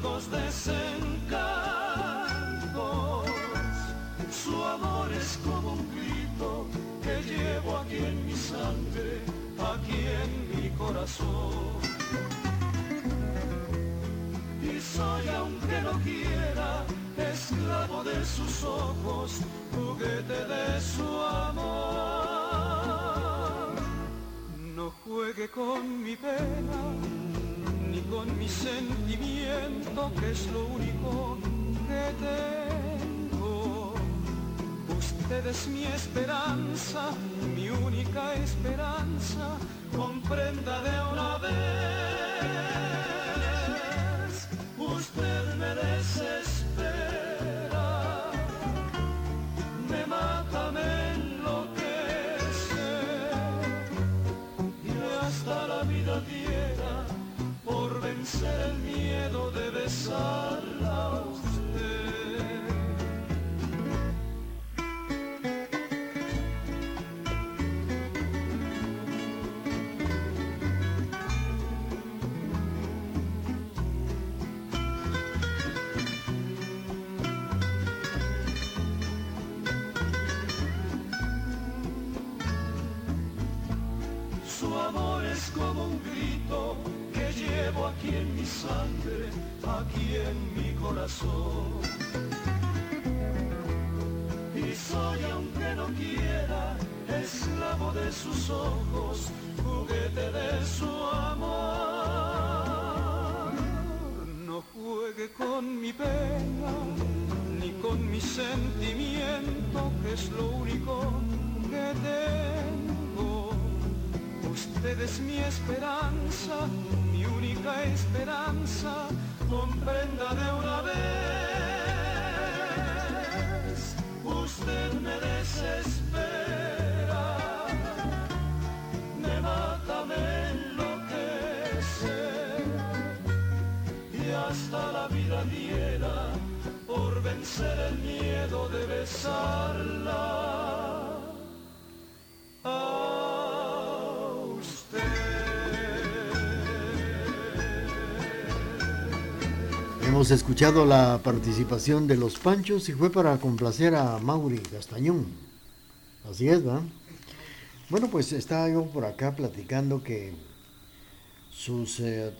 Amargos Usted es mi esperanza, mi única esperanza, comprenda de una vez. Usted me desespera, me mata, me enloquece, y hasta la vida diera por vencer el miedo de besarla sangre, aquí en mi corazón. Y soy, aunque no quiera, esclavo de sus ojos, juguete de su amor. No juegue con mi pena, ni con mi sentimiento, que es lo único que tengo. Usted es mi esperanza, única esperanza, comprenda de una vez. Usted me desespera, me mata, me enloquece, y hasta la vida diera por vencer el miedo de besarla. Hemos escuchado la participación de los Panchos y fue para complacer a Mauri Castañón. Así es, ¿verdad? Bueno, pues estaba yo por acá platicando que sus eh,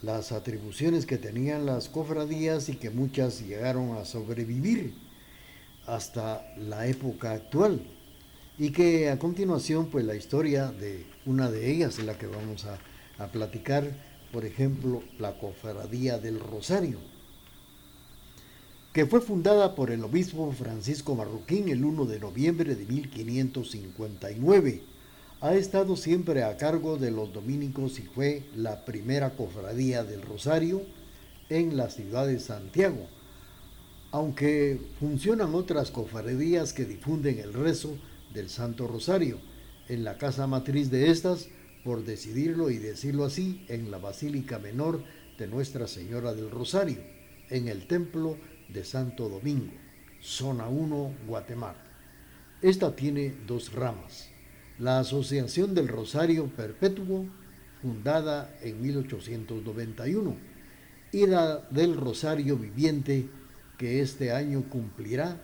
las atribuciones que tenían las cofradías y que muchas llegaron a sobrevivir hasta la época actual y que a continuación pues la historia de una de ellas es la que vamos a, a platicar, por ejemplo la cofradía del Rosario, que fue fundada por el obispo Francisco Marroquín el 1 de noviembre de 1559. Ha estado siempre a cargo de los dominicos y fue la primera cofradía del Rosario en la ciudad de Santiago, aunque funcionan otras cofradías que difunden el rezo del Santo Rosario en la casa matriz de estas, por decidirlo y decirlo así, en la Basílica Menor de Nuestra Señora del Rosario, en el Templo de Santo Domingo, zona 1, Guatemala. Esta tiene dos ramas. La Asociación del Rosario Perpetuo, fundada en 1891, y la del Rosario Viviente, que este año cumplirá,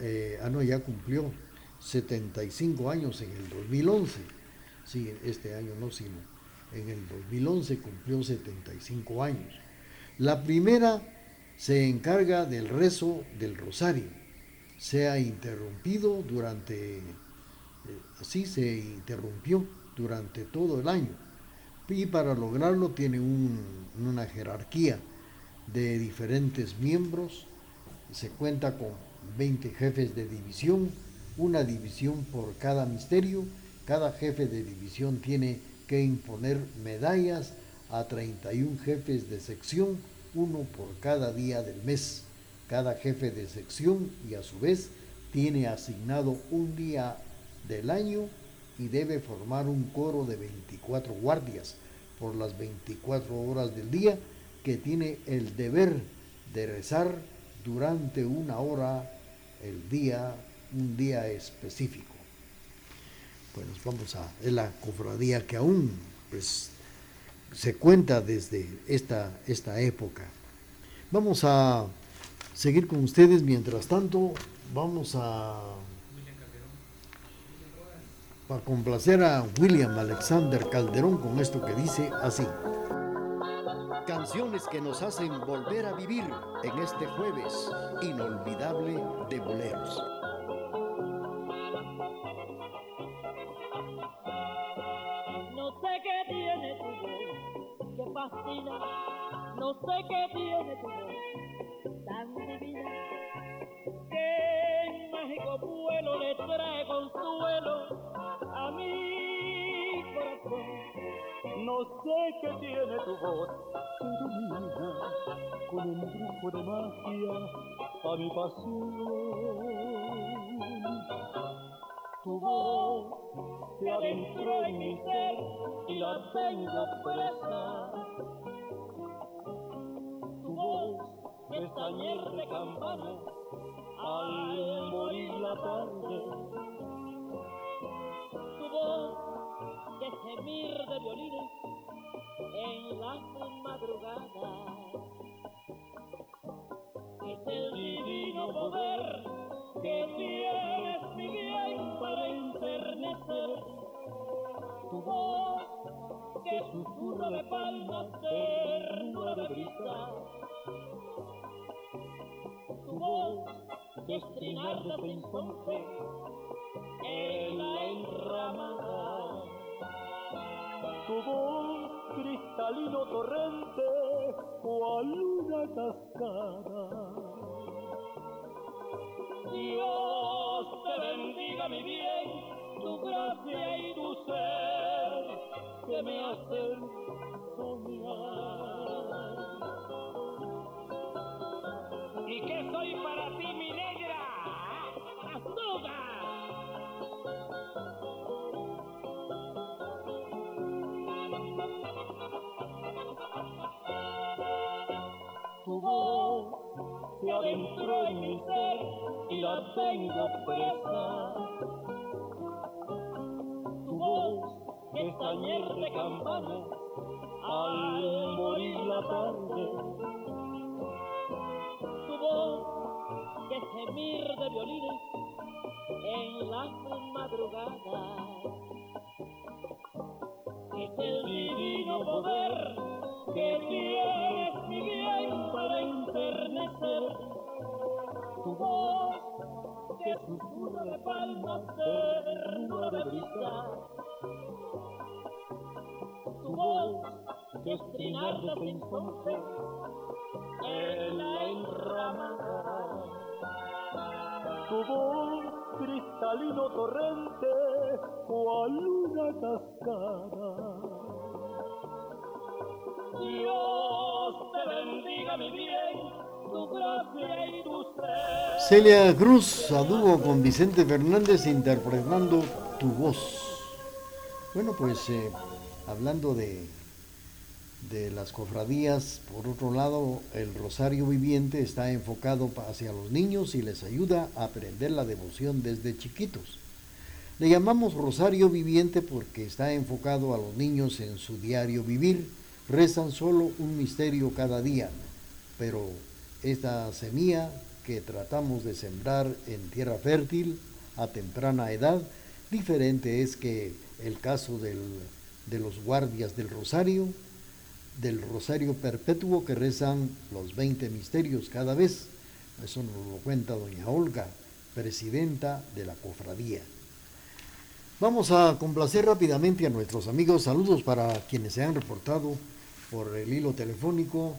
eh, ah no, ya cumplió 75 años en el 2011. Sí, este año no, sino en el 2011 cumplió 75 años. La primera se encarga del rezo del rosario. Se ha interrumpido durante, eh, así se interrumpió durante todo el año. Y para lograrlo tiene un- una jerarquía de diferentes miembros. Se cuenta con 20 jefes de división, una división por cada misterio. Cada jefe de división tiene que imponer medallas a 31 jefes de sección, uno por cada día del mes. Cada jefe de sección y a su vez tiene asignado un día del año y debe formar un coro de 24 guardias por las 24 horas del día que tiene el deber de rezar durante una hora el día, un día específico. Bueno, vamos a, es la cofradía que aún pues, se cuenta desde esta, esta época. Vamos a seguir con ustedes, mientras tanto vamos a para complacer a William Alexander Calderón con esto que dice así. Canciones que nos hacen volver a vivir en este jueves inolvidable de boleros. No sé qué tiene tu voz tan divina, que mágico vuelo le trae consuelo a mi corazón. No sé qué tiene tu voz que ilumina con un brujo de magia a mi pasión. Tu voz se adentró en mi ser y la tengo presa. Es tañer de campana al morir la tarde. De gemir de violines en las madrugadas. Es el divino poder que tienes mi bien para enternecer tu voz que susurra de palmas ternura de brisa trinar de en la enramada. Tu voz, cristalino torrente, cual una cascada. Dios te bendiga mi bien, tu gracia y tu ser que me hacen soñar. ¿Y qué soy para ti, mi negra? ¡Azúcar! Tu voz se adentró en mi ser y la tengo presa. Tu voz es tañer de campana al morir la tarde. Que gemir de violines en las madrugadas. Es el divino poder que tienes mi bien para enternecer. Tu voz que susurra de palmas ternura de brisa. Tu voz que es trinar de en la enramada tu voz cristalino torrente, cual una cascada. Dios te bendiga mi bien, tu gracia y tu ser. Celia Cruz a dúo con Vicente Fernández interpretando Tu voz. Bueno, pues eh, hablando de de las cofradías. Por otro lado, el Rosario Viviente está enfocado hacia los niños y les ayuda a aprender la devoción desde chiquitos. Le llamamos Rosario Viviente porque está enfocado a los niños en su diario vivir. Rezan solo un misterio cada día, pero esta semilla que tratamos de sembrar en tierra fértil a temprana edad, diferente es que el caso del, de los guardias del Rosario del rosario perpetuo que rezan los 20 misterios cada vez. Eso nos lo cuenta doña Olga, presidenta de la cofradía. Vamos a complacer rápidamente a nuestros amigos. Saludos para quienes se han reportado por el hilo telefónico.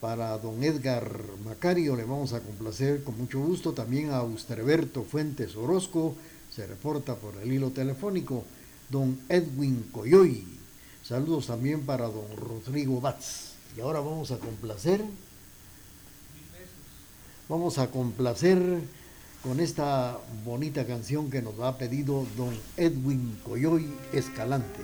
para don Edgar Macario le vamos a complacer con mucho gusto. También a Austerberto Fuentes Orozco se reporta por el hilo telefónico. Don Edwin Coyoy. Saludos también para don Rodrigo Batz. Y ahora vamos a complacer. Vamos a complacer con esta bonita canción que nos ha pedido don Edwin Coyoy Escalante.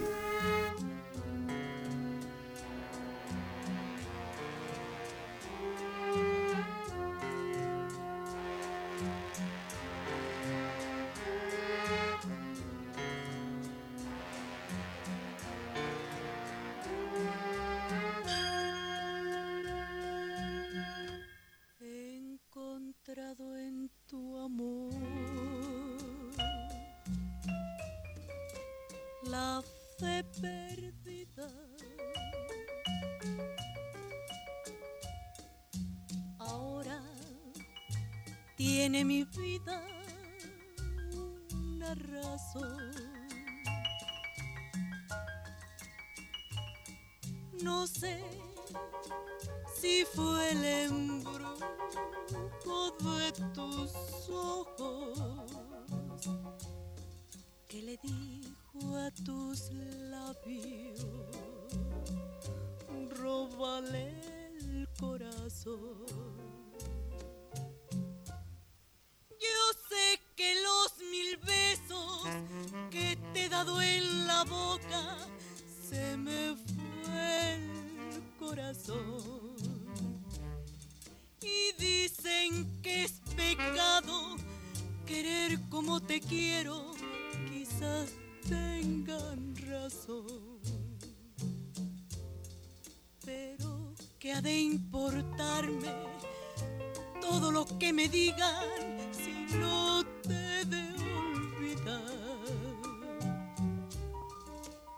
Yo sé que los mil besos que te he dado en la boca se me fue el corazón. Y dicen que es pecado querer como te quiero, quizás tengan razón. de importarme todo lo que me digan si no te he de olvidar?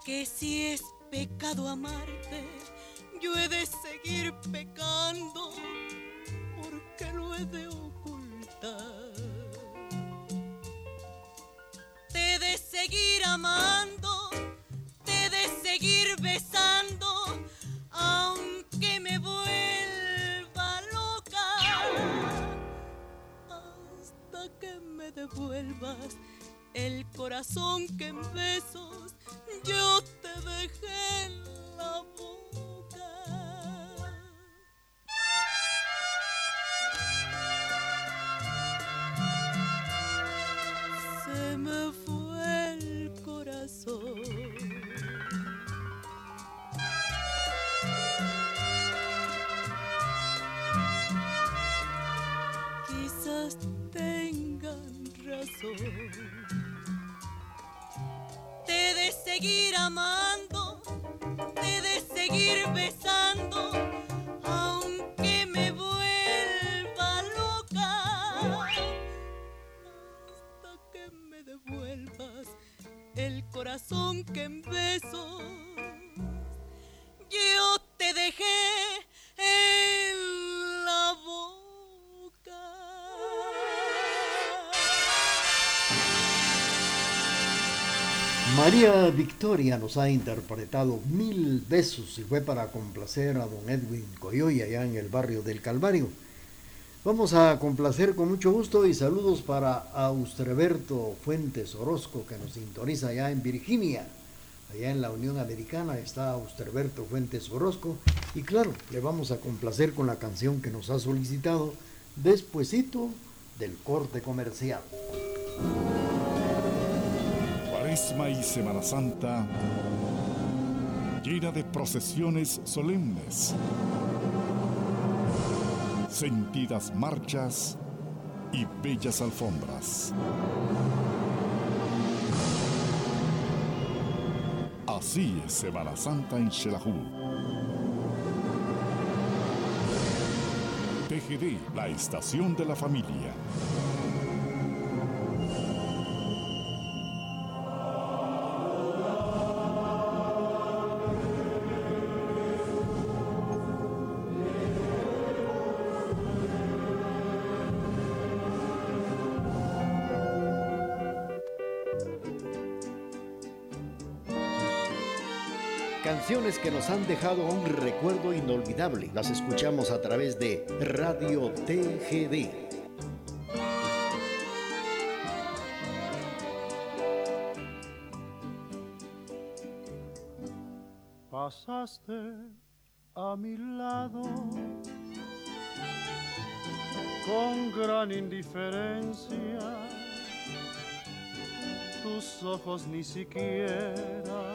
Que si es pecado amarte, yo he de seguir pecando porque lo he de ocultar. Te he de seguir amando, te he de seguir besando, aunque devuelvas el corazón que en besos yo te dejé. seguir amando. Victoria nos ha interpretado mil besos y fue para complacer a don Edwin Coyoy allá en el barrio del Calvario. Vamos a complacer con mucho gusto y saludos para Austreberto Fuentes Orozco que nos sintoniza allá en Virginia. Allá en la Unión Americana está Austreberto Fuentes Orozco y claro, le vamos a complacer con la canción que nos ha solicitado despuesito del corte comercial y Semana Santa llena de procesiones solemnes, sentidas marchas y bellas alfombras. Así es Semana Santa en Xelajú. TGD, la estación de la familia. Que nos han dejado un recuerdo inolvidable. Las escuchamos a través de Radio TGD. Pasaste a mi lado con gran indiferencia. Tus ojos ni siquiera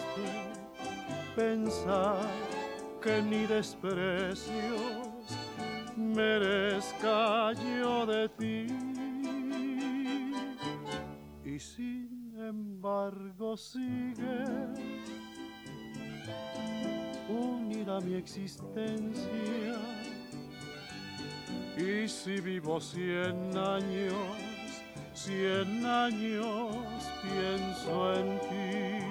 pensar que ni desprecios merezca yo de ti. Y sin embargo sigue unida mi existencia. Y si vivo cien años, cien años pienso en ti.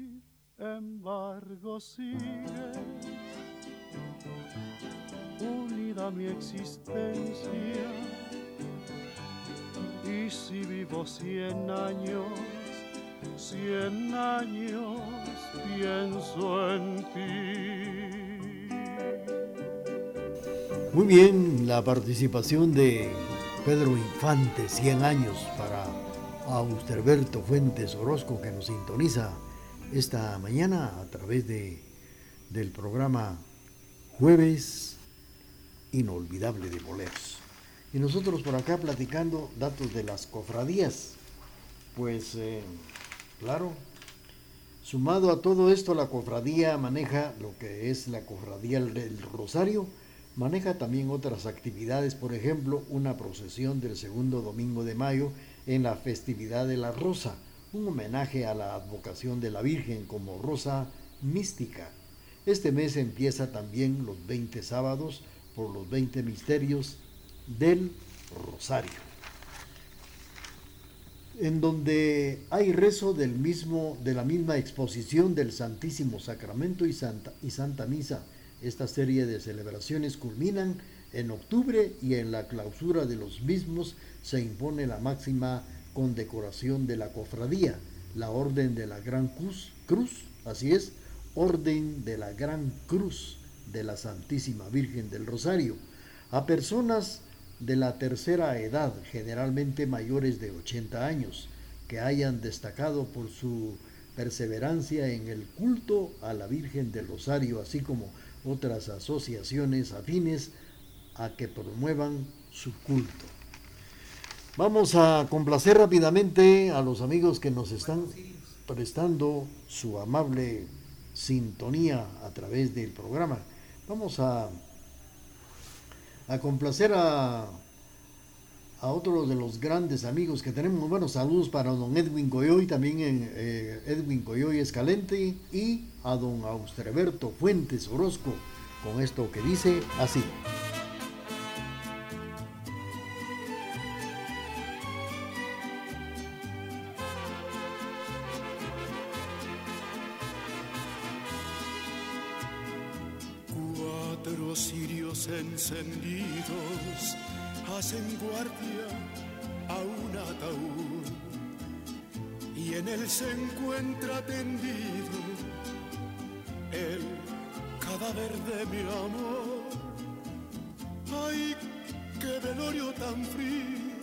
embargo sigue unida mi existencia y si vivo cien años, cien años pienso en ti. Muy bien, la participación de Pedro Infante, 100 años, para Austerberto Fuentes Orozco, que nos sintoniza esta mañana a través de, del programa Jueves Inolvidable de Boleros. Y nosotros por acá platicando datos de las cofradías. Pues eh, claro, sumado a todo esto, la cofradía maneja lo que es la cofradía del Rosario, maneja también otras actividades, por ejemplo, una procesión del segundo domingo de mayo en la festividad de la Rosa, un homenaje a la advocación de la Virgen como Rosa mística. Este mes empieza también los 20 sábados por los 20 misterios del Rosario, en donde hay rezo del mismo, de la misma exposición del Santísimo Sacramento y Santa, y Santa Misa. Esta serie de celebraciones culminan en octubre y en la clausura de los mismos se impone la máxima condecoración de la cofradía, la Orden de la Gran Cruz, Cruz, así es, Orden de la Gran Cruz de la Santísima Virgen del Rosario, a personas de la tercera edad, generalmente mayores de 80 años, que hayan destacado por su perseverancia en el culto a la Virgen del Rosario, así como otras asociaciones afines a que promuevan su culto. Vamos a complacer rápidamente a los amigos que nos están prestando su amable sintonía a través del programa. Vamos a complacer a, a otro de los grandes amigos que tenemos. Bueno, saludos para don Edwin Coyoy, también en eh, Edwin Coyoy Escalente y a don Austreberto Fuentes Orozco, con esto que dice así. Encendidos hacen guardia a un ataúd y en él se encuentra tendido el cadáver de mi amor. Ay, qué velorio tan frío,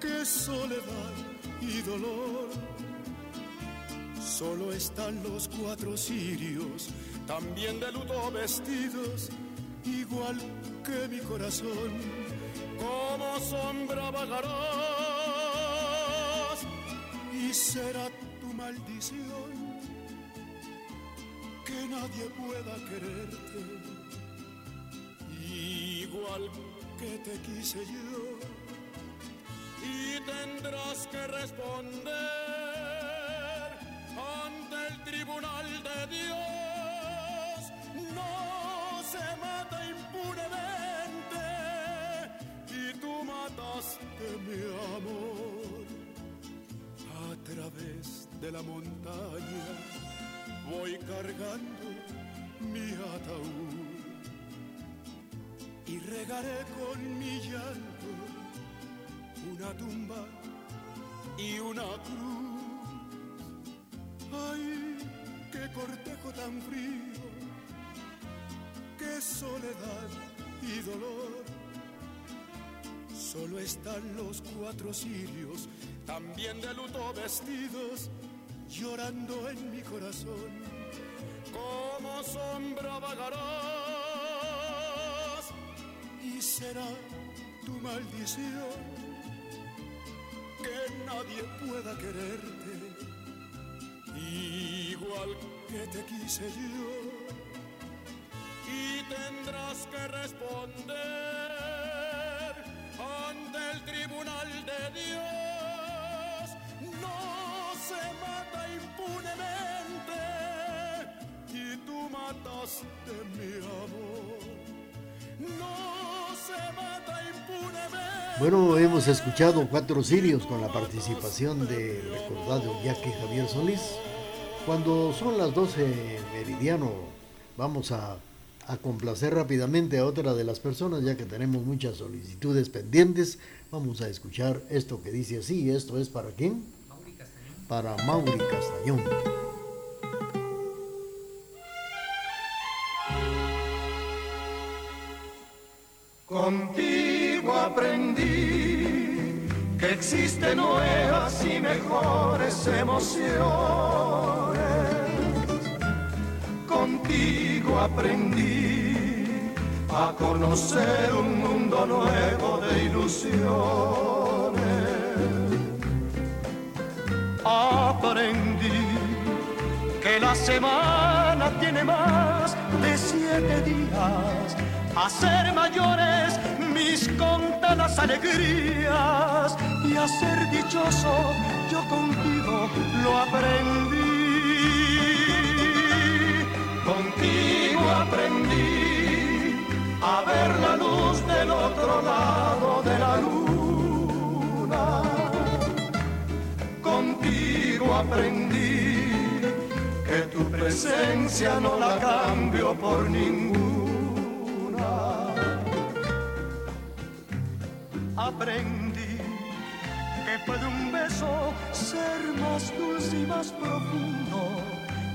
qué soledad y dolor. Solo están los cuatro cirios, también de luto vestidos, igual que mi corazón, como sombra vagarás y será tu maldición que nadie pueda quererte, igual que te quise yo, y tendrás que responder ante el tribunal de Dios. Impunemente y tú mataste mi amor a través de la montaña. Voy cargando mi ataúd y regaré con mi llanto una tumba y una cruz. Ay, qué cortejo tan frío, soledad y dolor. Solo están los cuatro cirios, también de luto vestidos, llorando en mi corazón. Como sombra vagarás y será tu maldición que nadie pueda quererte igual que te quise yo que responder ante el tribunal de Dios. No se mata impunemente y tú mataste mi amor. No se mata impunemente. Bueno, hemos escuchado Cuatro Sirios con la participación de recordado Jackie Javier Solís. Cuando son las 12 meridiano, vamos a, a complacer rápidamente a otra de las personas, ya que tenemos muchas solicitudes pendientes. Vamos a escuchar esto que dice así. ¿Esto es para quién? Para Mauri Castañón. Contigo aprendí que existen nuevas y mejores emociones. Contigo aprendí a conocer un mundo nuevo de ilusiones. Aprendí que la semana tiene más de siete días, a ser mayores mis contadas alegrías y a ser dichoso yo contigo lo aprendí. Contigo aprendí a ver la luz del otro lado de la luna. Contigo aprendí que tu presencia no la cambio por ninguna. Aprendí que puede un beso ser más dulce y más profundo.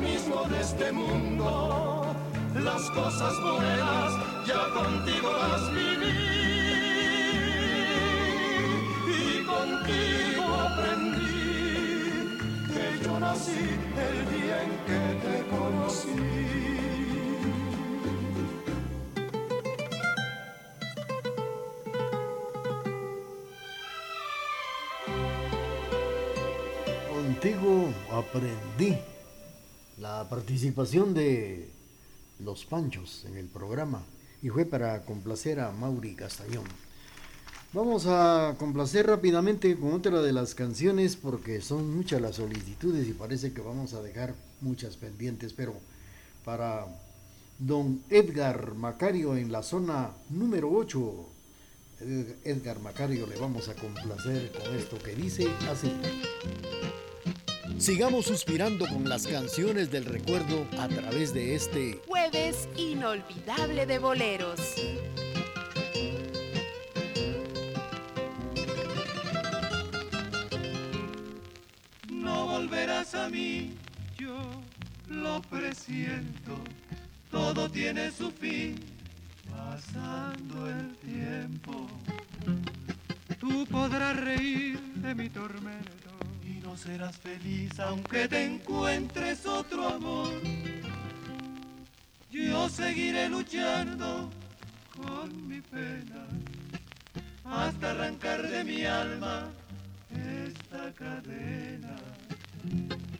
Mismo de este mundo. Las cosas buenas ya contigo las viví y contigo aprendí que yo nací el día en que te conocí. Contigo aprendí la participación de los Panchos en el programa y fue para complacer a Mauri Castañón. Vamos a complacer rápidamente con otra de las canciones porque son muchas las solicitudes y parece que vamos a dejar muchas pendientes, pero para don Edgar Macario en la zona número 8, Edgar Macario le vamos a complacer con esto que dice así. Sigamos suspirando con las canciones del recuerdo a través de este jueves inolvidable de boleros. No volverás a mí, yo lo presiento, todo tiene su fin, pasando el tiempo. Tú podrás reír de mi tormento serás feliz aunque te encuentres otro amor. Yo seguiré luchando con mi pena hasta arrancar de mi alma esta cadena.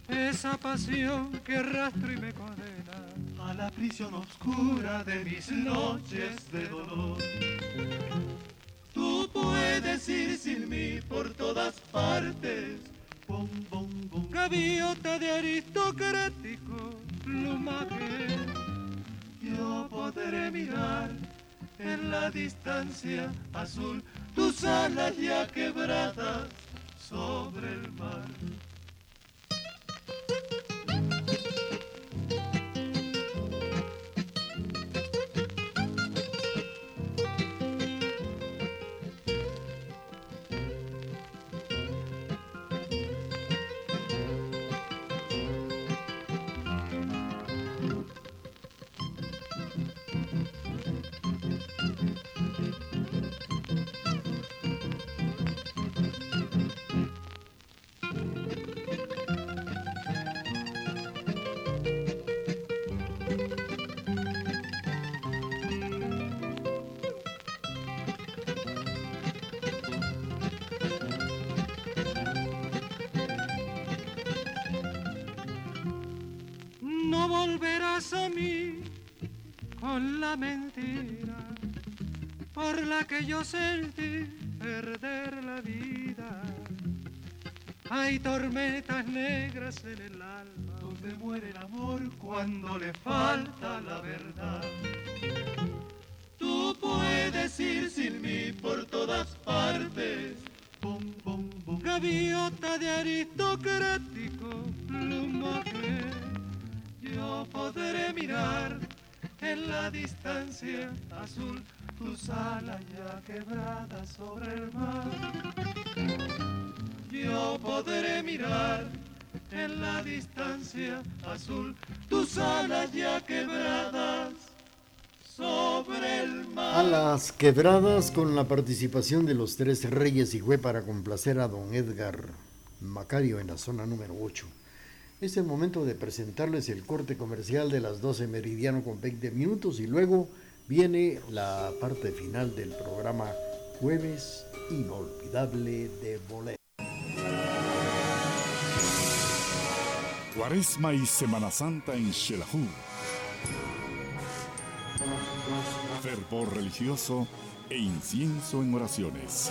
Esa pasión que arrastro y me condena a la prisión oscura de mis noches de dolor. Tú puedes ir sin mí por todas partes Gaviota de aristocrático plumaje, yo podré mirar en la distancia azul tus alas ya quebradas sobre el mar. Con la mentira por la que yo sentí perder la vida. Hay tormentas negras en el alma donde muere el amor cuando le falta la verdad. Tú puedes ir sin mí por todas partes. Gaviota de aristocrático plumaje yo podré mirar en la distancia azul tus alas ya quebradas sobre el mar. Yo podré mirar en la distancia azul tus alas ya quebradas sobre el mar. Alas quebradas con la participación de los tres reyes y fue para complacer a don Edgar Macario en la zona número 8. Es el momento de presentarles el corte comercial de las 12 meridiano con 20 minutos y luego viene la parte final del programa Jueves Inolvidable de Bolero. Cuaresma y Semana Santa en Xelajú. Fervor religioso e incienso en oraciones.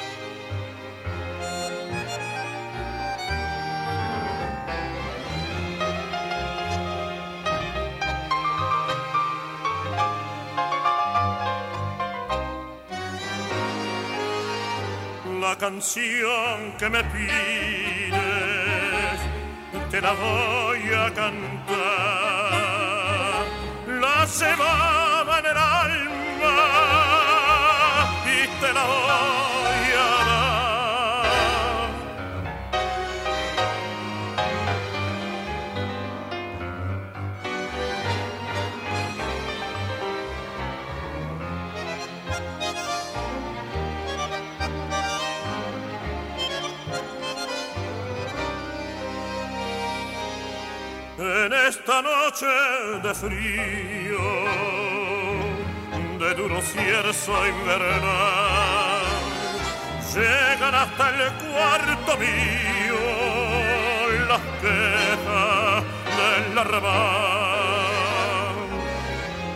Canción que me pides, te la voy a cantar. La esta noche de frío, de duro cierzo invernal, llegan hasta el cuarto mío las quejas del arrabal.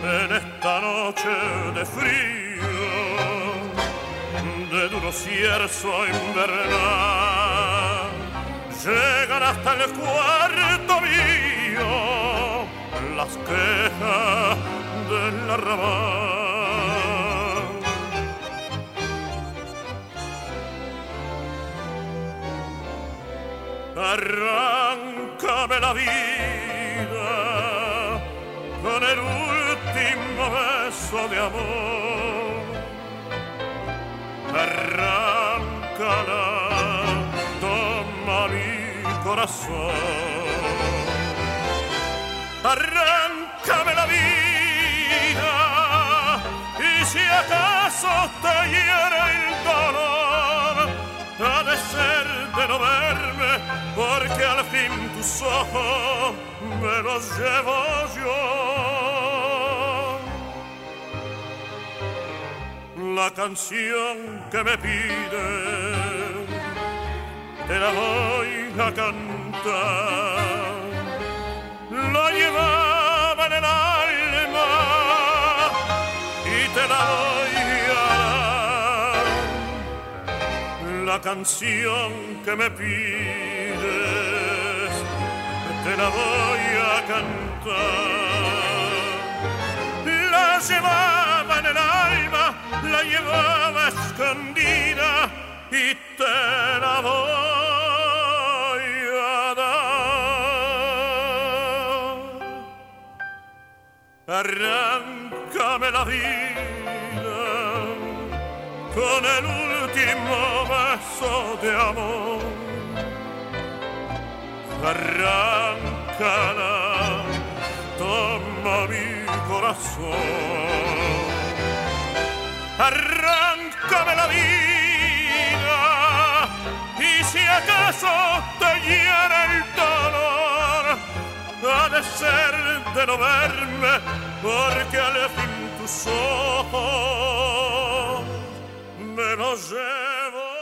En esta noche de frío, de duro cierzo invernal, llegan hasta el cuarto mío las quejas del arrabal. Arráncame la vida con el último beso de amor. Arráncala, toma mi corazón. Arráncame la vida y si acaso te hiere el dolor, ha de ser de no verme, porque al fin tus ojos me los llevo yo. La canción que me pide, te la voy a cantar. La canción que me pides, te la voy a cantar. La llevaba en el alma, la llevaba escondida y te la voy a dar. Arráncame la vida con el último beso de amor. Arráncala, toma mi corazón. Arráncame la vida y si acaso te hiera el dolor, ha de ser de no verme, porque al fin tus ojos los llevo.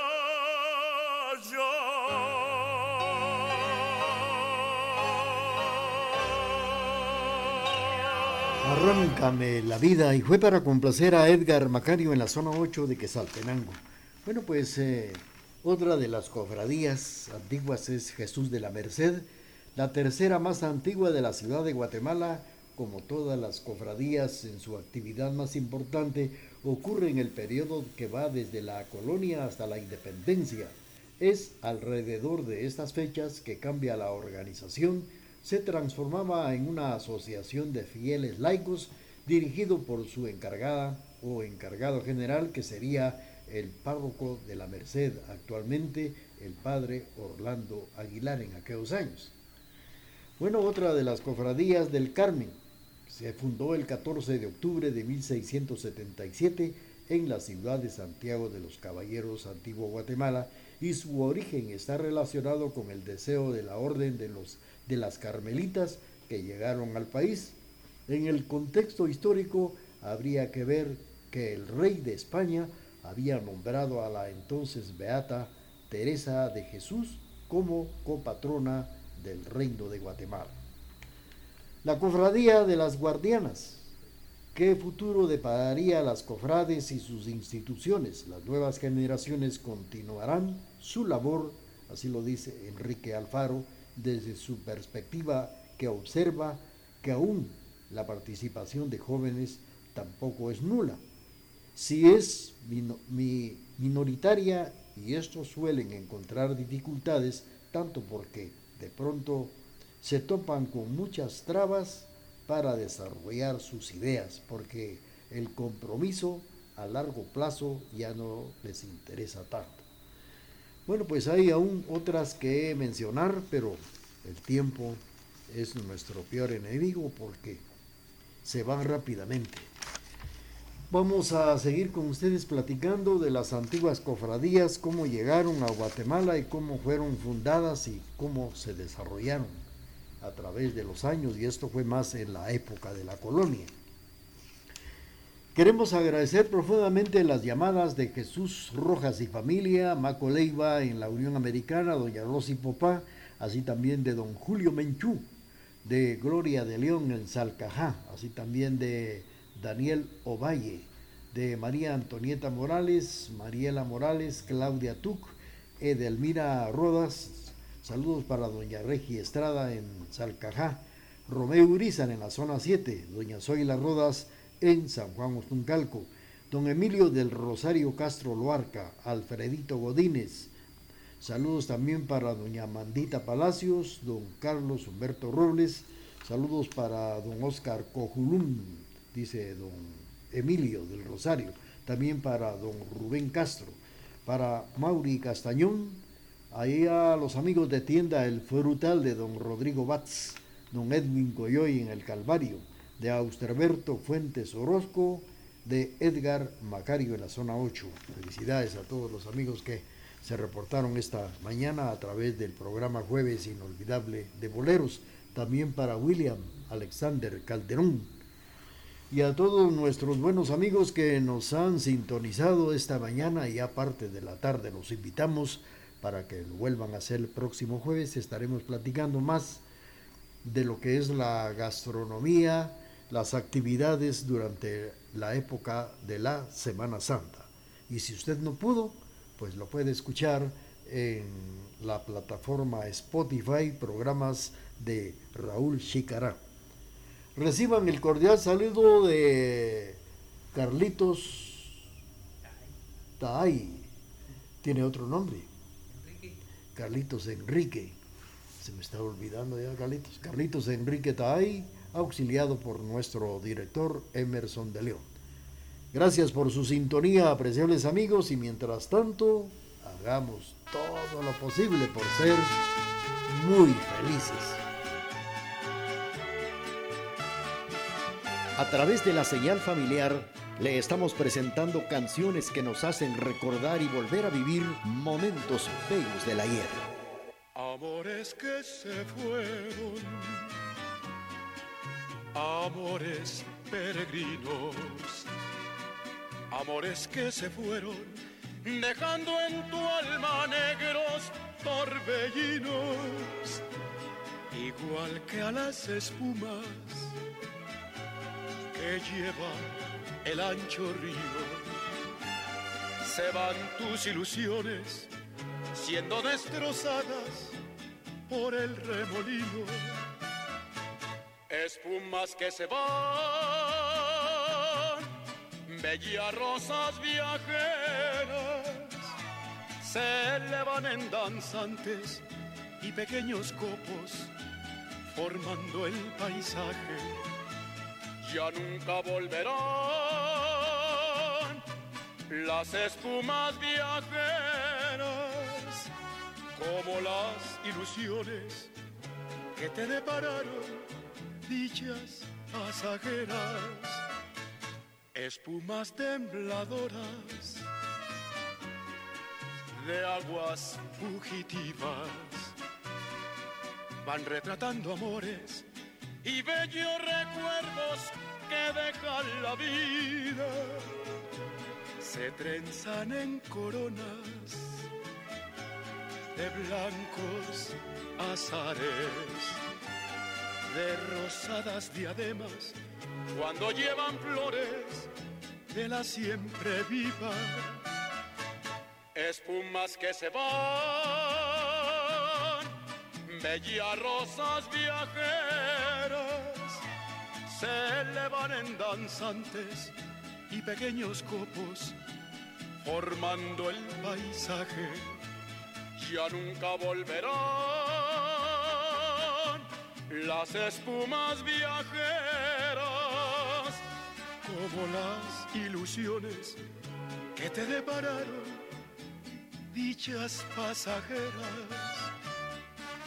Arráncame la vida y fue para complacer a Edgar Macario en la zona 8 de Quesaltenango. Bueno, pues eh, otra de las cofradías antiguas es Jesús de la Merced, la tercera más antigua de la ciudad de Guatemala, como todas las cofradías en su actividad más importante, ocurre en el periodo que va desde la colonia hasta la independencia. Es alrededor de estas fechas que cambia la organización, se transformaba en una asociación de fieles laicos dirigido por su encargada o encargado general que sería el párroco de la Merced, actualmente el padre Orlando Aguilar en aquellos años. Bueno, otra de las cofradías del Carmen se fundó el 14 de octubre de 1677 en la ciudad de Santiago de los Caballeros, Antiguo Guatemala, y su origen está relacionado con el deseo de la orden de, los, de las carmelitas que llegaron al país. En el contexto histórico habría que ver que el rey de España había nombrado a la entonces beata Teresa de Jesús como copatrona del reino de Guatemala. La cofradía de las guardianas. ¿Qué futuro depararía a las cofrades y sus instituciones? Las nuevas generaciones continuarán su labor, así lo dice Enrique Alfaro, desde su perspectiva que observa que aún la participación de jóvenes tampoco es nula. Si es mino- mi- minoritaria y estos suelen encontrar dificultades tanto porque de pronto se topan con muchas trabas para desarrollar sus ideas, porque el compromiso a largo plazo ya no les interesa tanto. Bueno, pues hay aún otras que mencionar, pero el tiempo es nuestro peor enemigo porque se van rápidamente. Vamos a seguir con ustedes platicando de las antiguas cofradías, cómo llegaron a Guatemala y cómo fueron fundadas y cómo se desarrollaron a través de los años, y esto fue más en la época de la colonia. Queremos agradecer profundamente las llamadas de Jesús Rojas y familia, Maco Leiva en la Unión Americana, doña Rosy Popá, así también de don Julio Menchú, de Gloria de León en Salcajá, así también de Daniel Ovalle, de María Antonieta Morales, Mariela Morales, Claudia Tuc, Edelmira Rodas, saludos para doña Regi Estrada en Salcajá, Romeo Urizan en la zona 7, doña Zoila Rodas en San Juan Ostuncalco, don Emilio del Rosario Castro Loarca, Alfredito Godínez, saludos también para doña Mandita Palacios, don Carlos Humberto Robles, saludos para don Oscar Cojulún, dice don Emilio del Rosario, también para don Rubén Castro, para Mauri Castañón, ahí a los amigos de tienda El Frutal de don Rodrigo Batz, don Edwin Coyoy en el Calvario, de Austerberto Fuentes Orozco, de Edgar Macario en la zona 8. Felicidades a todos los amigos que se reportaron esta mañana a través del programa Jueves Inolvidable de Boleros. También para William Alexander Calderón, y a todos nuestros buenos amigos que nos han sintonizado esta mañana y aparte de la tarde los invitamos para que lo vuelvan a hacer el próximo jueves. Estaremos platicando más de lo que es la gastronomía, las actividades durante la época de la Semana Santa. Y si usted no pudo, pues lo puede escuchar en la plataforma Spotify, programas de Raúl Chicará. Reciban el cordial saludo de Carlitos Taay. Tiene otro nombre. Carlitos Enrique. Se me está olvidando ya Carlitos. Carlitos Enrique Taay, auxiliado por nuestro director Emerson de León. Gracias por su sintonía, apreciables amigos, y mientras tanto, hagamos todo lo posible por ser muy felices. A través de la señal familiar le estamos presentando canciones que nos hacen recordar y volver a vivir momentos bellos del ayer. Amores que se fueron, amores peregrinos, amores que se fueron, dejando en tu alma negros torbellinos, igual que a las espumas que lleva el ancho río. Se van tus ilusiones siendo destrozadas por el remolino. Espumas que se van, bellas rosas viajeras, se elevan en danzantes y pequeños copos formando el paisaje ya nunca volverán las espumas viajeras como las ilusiones que te depararon dichas pasajeras, espumas tembladoras de aguas fugitivas van retratando amores y bellos recuerdos que dejan la vida se trenzan en coronas de blancos azares, de rosadas diademas, cuando llevan flores de la siempre viva, espumas que se van, bellas rosas viajeras se elevan en danzantes y pequeños copos formando el paisaje, ya nunca volverán las espumas viajeras como las ilusiones que te depararon dichas pasajeras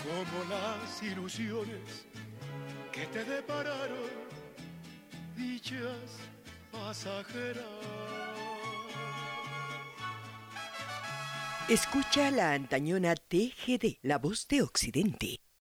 como las ilusiones que te depararon dichas pasajeras. Escucha la antañona TGD, la voz de Occidente.